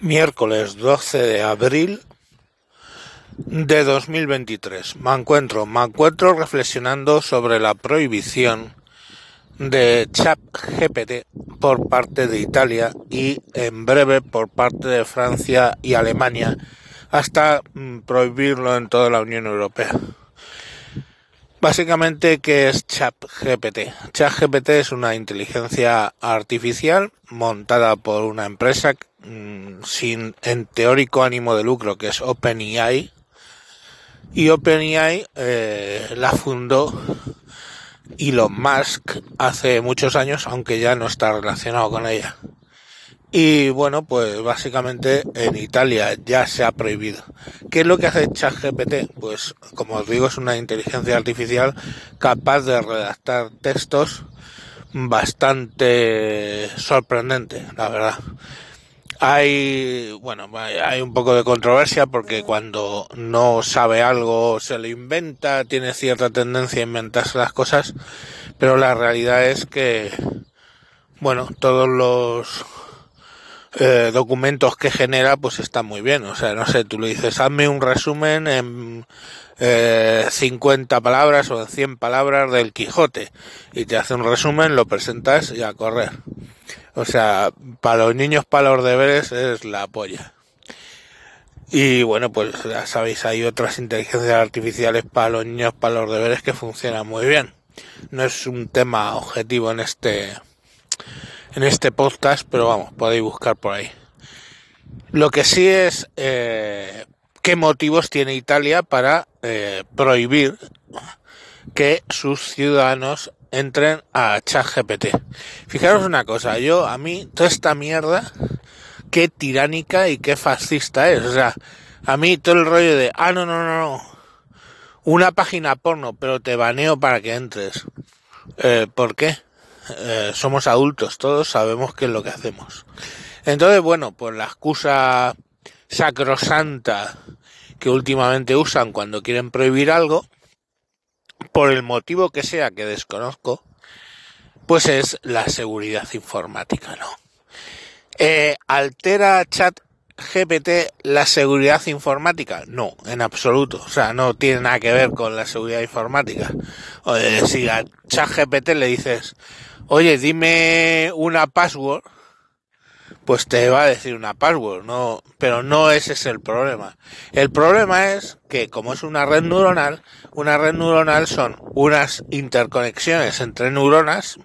Miércoles 12 de abril de 2023. Me encuentro, me encuentro reflexionando sobre la prohibición de ChatGPT por parte de Italia y en breve por parte de Francia y Alemania hasta mm, prohibirlo en toda la Unión Europea. Básicamente, ¿qué es ChatGPT? ChatGPT es una inteligencia artificial montada por una empresa mm, sin en teórico ánimo de lucro que es OpenAI y OpenAI eh, la fundó Elon Musk hace muchos años, aunque ya no está relacionado con ella. Y bueno, pues básicamente en Italia ya se ha prohibido. ¿Qué es lo que hace ChatGPT? Pues como os digo, es una inteligencia artificial capaz de redactar textos bastante sorprendente, la verdad. Hay, bueno, hay un poco de controversia porque cuando no sabe algo se lo inventa, tiene cierta tendencia a inventarse las cosas, pero la realidad es que, bueno, todos los eh, documentos que genera, pues está muy bien. O sea, no sé, tú le dices, hazme un resumen en eh, 50 palabras o en 100 palabras del Quijote y te hace un resumen, lo presentas y a correr. O sea, para los niños, para los deberes es la polla. Y bueno, pues ya sabéis, hay otras inteligencias artificiales para los niños, para los deberes que funcionan muy bien. No es un tema objetivo en este en este podcast, pero vamos, podéis buscar por ahí. Lo que sí es eh, qué motivos tiene Italia para eh, prohibir que sus ciudadanos entren a ChatGPT. Fijaros una cosa, yo a mí toda esta mierda qué tiránica y qué fascista es, o sea, a mí todo el rollo de ah no no no no una página porno, pero te baneo para que entres. Eh, ¿Por qué? Eh, somos adultos, todos sabemos qué es lo que hacemos. Entonces, bueno, pues la excusa sacrosanta que últimamente usan cuando quieren prohibir algo, por el motivo que sea que desconozco, pues es la seguridad informática, ¿no? Eh, ¿Altera chat GPT la seguridad informática? No, en absoluto. O sea, no tiene nada que ver con la seguridad informática. O si a ChatGPT le dices, oye, dime una password, pues te va a decir una password, no, pero no ese es el problema. El problema es que como es una red neuronal, una red neuronal son unas interconexiones entre neuronas,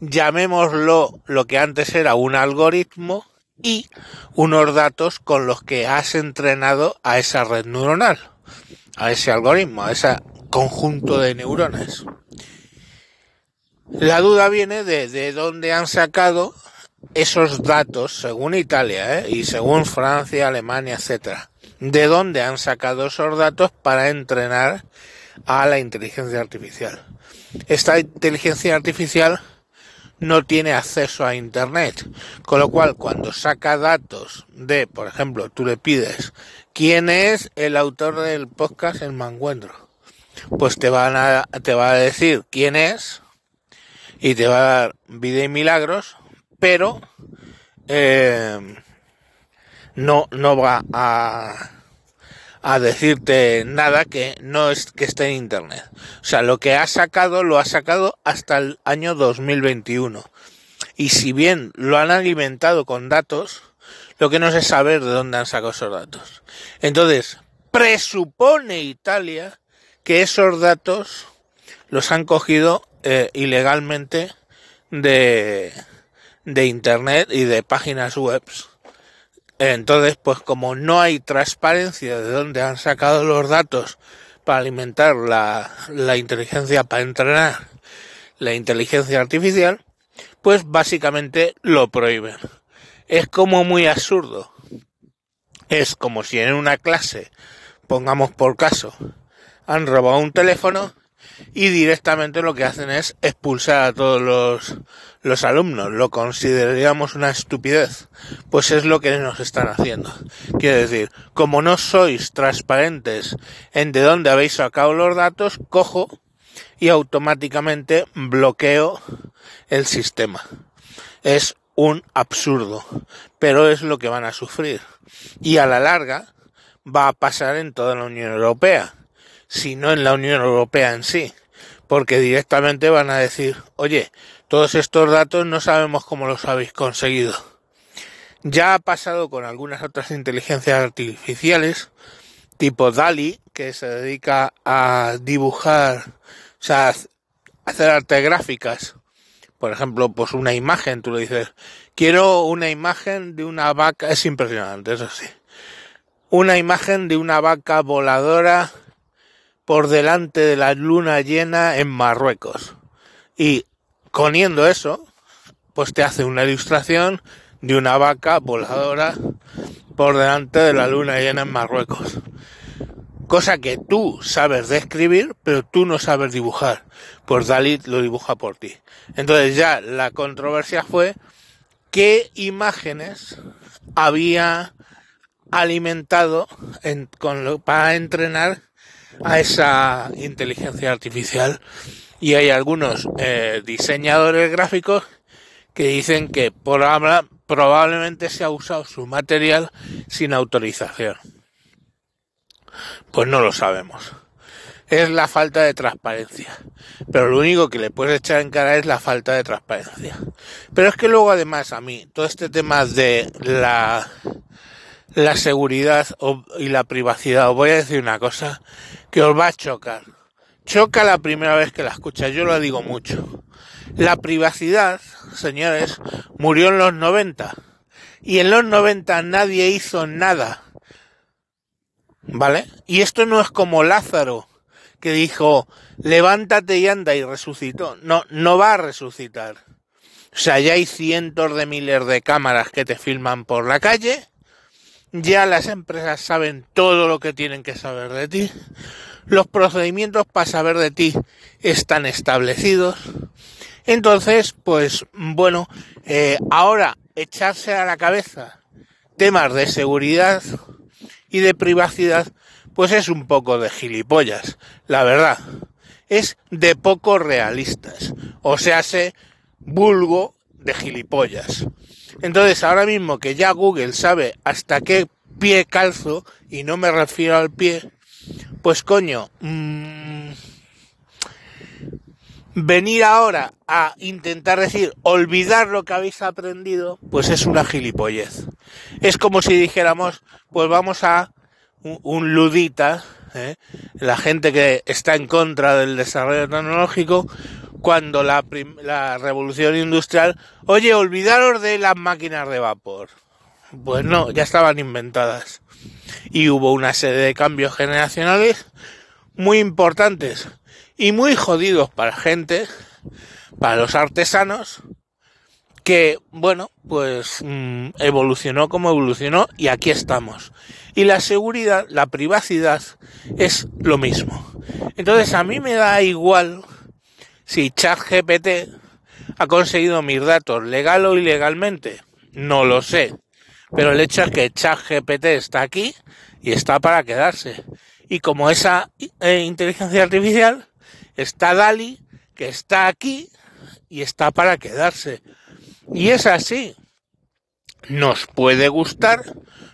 llamémoslo lo que antes era un algoritmo y unos datos con los que has entrenado a esa red neuronal, a ese algoritmo, a ese conjunto de neuronas. La duda viene de, de dónde han sacado esos datos, según Italia ¿eh? y según Francia, Alemania, etcétera. ¿De dónde han sacado esos datos para entrenar a la inteligencia artificial? Esta inteligencia artificial no tiene acceso a Internet, con lo cual cuando saca datos de, por ejemplo, tú le pides quién es el autor del podcast El Manguendro, pues te van a, te va a decir quién es, y te va a dar vida y milagros, pero eh, no, no va a, a decirte nada que no es que esté en internet. O sea, lo que ha sacado lo ha sacado hasta el año 2021. Y si bien lo han alimentado con datos, lo que no sé saber de dónde han sacado esos datos. Entonces, presupone Italia que esos datos los han cogido eh, ilegalmente de, de internet y de páginas web. Entonces, pues como no hay transparencia de dónde han sacado los datos para alimentar la, la inteligencia, para entrenar la inteligencia artificial, pues básicamente lo prohíben. Es como muy absurdo. Es como si en una clase, pongamos por caso, han robado un teléfono y directamente lo que hacen es expulsar a todos los, los alumnos. Lo consideraríamos una estupidez. Pues es lo que nos están haciendo. Quiere decir, como no sois transparentes en de dónde habéis sacado los datos, cojo y automáticamente bloqueo el sistema. Es un absurdo, pero es lo que van a sufrir. Y a la larga va a pasar en toda la Unión Europea, si no en la Unión Europea en sí, porque directamente van a decir, oye, todos estos datos no sabemos cómo los habéis conseguido. Ya ha pasado con algunas otras inteligencias artificiales, tipo DALI, que se dedica a dibujar, o sea, hacer arte gráficas por ejemplo, pues una imagen, tú le dices, quiero una imagen de una vaca, es impresionante, eso sí. Una imagen de una vaca voladora por delante de la luna llena en Marruecos. Y poniendo eso, pues te hace una ilustración de una vaca voladora por delante de la luna llena en Marruecos cosa que tú sabes describir, pero tú no sabes dibujar. Pues Dalit lo dibuja por ti. Entonces ya la controversia fue qué imágenes había alimentado con para entrenar a esa inteligencia artificial. Y hay algunos eh, diseñadores gráficos que dicen que por probablemente se ha usado su material sin autorización. Pues no lo sabemos. Es la falta de transparencia. Pero lo único que le puedes echar en cara es la falta de transparencia. Pero es que luego además a mí, todo este tema de la, la seguridad y la privacidad, os voy a decir una cosa que os va a chocar. Choca la primera vez que la escuchas, yo lo digo mucho. La privacidad, señores, murió en los 90. Y en los 90 nadie hizo nada ¿Vale? Y esto no es como Lázaro, que dijo, levántate y anda y resucitó. No, no va a resucitar. O sea, ya hay cientos de miles de cámaras que te filman por la calle. Ya las empresas saben todo lo que tienen que saber de ti. Los procedimientos para saber de ti están establecidos. Entonces, pues bueno, eh, ahora echarse a la cabeza temas de seguridad y de privacidad, pues es un poco de gilipollas, la verdad. Es de poco realistas. O sea, se vulgo de gilipollas. Entonces, ahora mismo que ya Google sabe hasta qué pie calzo, y no me refiero al pie, pues coño, mmm, venir ahora a intentar decir olvidar lo que habéis aprendido, pues es una gilipollez. Es como si dijéramos, pues vamos a un, ludita, ¿eh? la gente que está en contra del desarrollo tecnológico, cuando la, la revolución industrial, oye, olvidaros de las máquinas de vapor. Pues no, ya estaban inventadas. Y hubo una serie de cambios generacionales muy importantes y muy jodidos para gente, para los artesanos, que, bueno, pues mm, evolucionó como evolucionó y aquí estamos. Y la seguridad, la privacidad es lo mismo. Entonces a mí me da igual si ChatGPT ha conseguido mis datos legal o ilegalmente. No lo sé. Pero el hecho es que ChatGPT está aquí y está para quedarse. Y como esa eh, inteligencia artificial, está Dali, que está aquí y está para quedarse. Y es así. Nos puede gustar,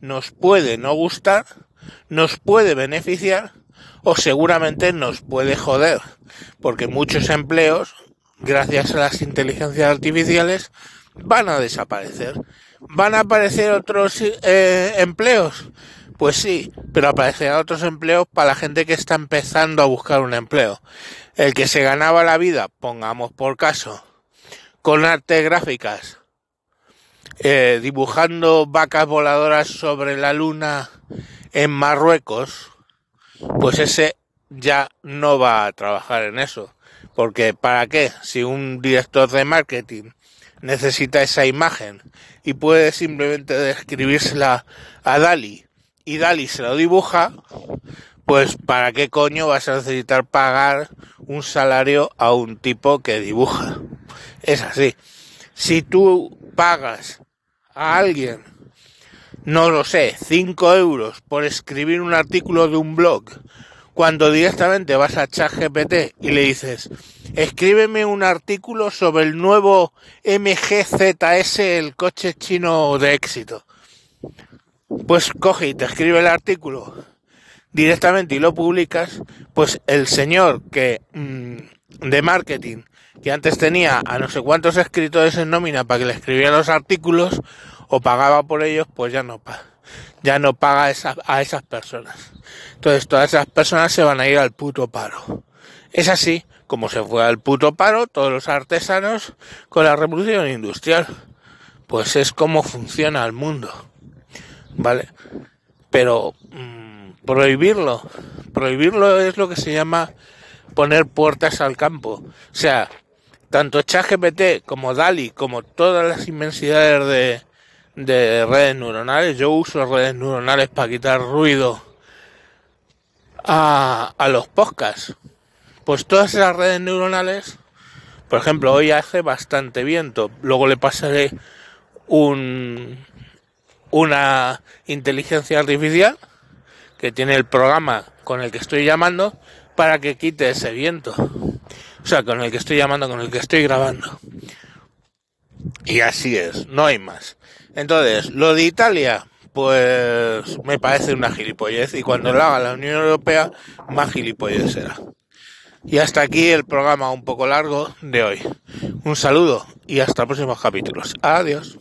nos puede no gustar, nos puede beneficiar o seguramente nos puede joder, porque muchos empleos, gracias a las inteligencias artificiales, van a desaparecer. ¿Van a aparecer otros eh, empleos? Pues sí, pero aparecerán otros empleos para la gente que está empezando a buscar un empleo. El que se ganaba la vida, pongamos por caso, con artes gráficas, eh, dibujando vacas voladoras sobre la luna en Marruecos, pues ese ya no va a trabajar en eso. Porque ¿para qué? Si un director de marketing necesita esa imagen y puede simplemente describírsela a Dali y Dali se lo dibuja, pues ¿para qué coño vas a necesitar pagar un salario a un tipo que dibuja? Es así. Si tú pagas a alguien, no lo sé, 5 euros por escribir un artículo de un blog, cuando directamente vas a ChatGPT y le dices, escríbeme un artículo sobre el nuevo MGZS, el coche chino de éxito. Pues coge y te escribe el artículo directamente y lo publicas, pues el señor que mm, de marketing que antes tenía a no sé cuántos escritores en nómina para que le escribieran los artículos o pagaba por ellos, pues ya no paga ya no paga a esas personas. Entonces todas esas personas se van a ir al puto paro. Es así como se fue al puto paro todos los artesanos con la revolución industrial. Pues es como funciona el mundo. ¿Vale? Pero mm, prohibirlo, prohibirlo es lo que se llama poner puertas al campo. O sea, tanto ChatGPT como DALI, como todas las inmensidades de, de redes neuronales. Yo uso redes neuronales para quitar ruido a, a los podcasts. Pues todas esas redes neuronales, por ejemplo, hoy hace bastante viento. Luego le pasaré un, una inteligencia artificial que tiene el programa con el que estoy llamando para que quite ese viento. O sea, con el que estoy llamando, con el que estoy grabando. Y así es, no hay más. Entonces, lo de Italia, pues me parece una gilipollez y cuando lo haga la Unión Europea, más gilipollez será. Y hasta aquí el programa un poco largo de hoy. Un saludo y hasta próximos capítulos. Adiós.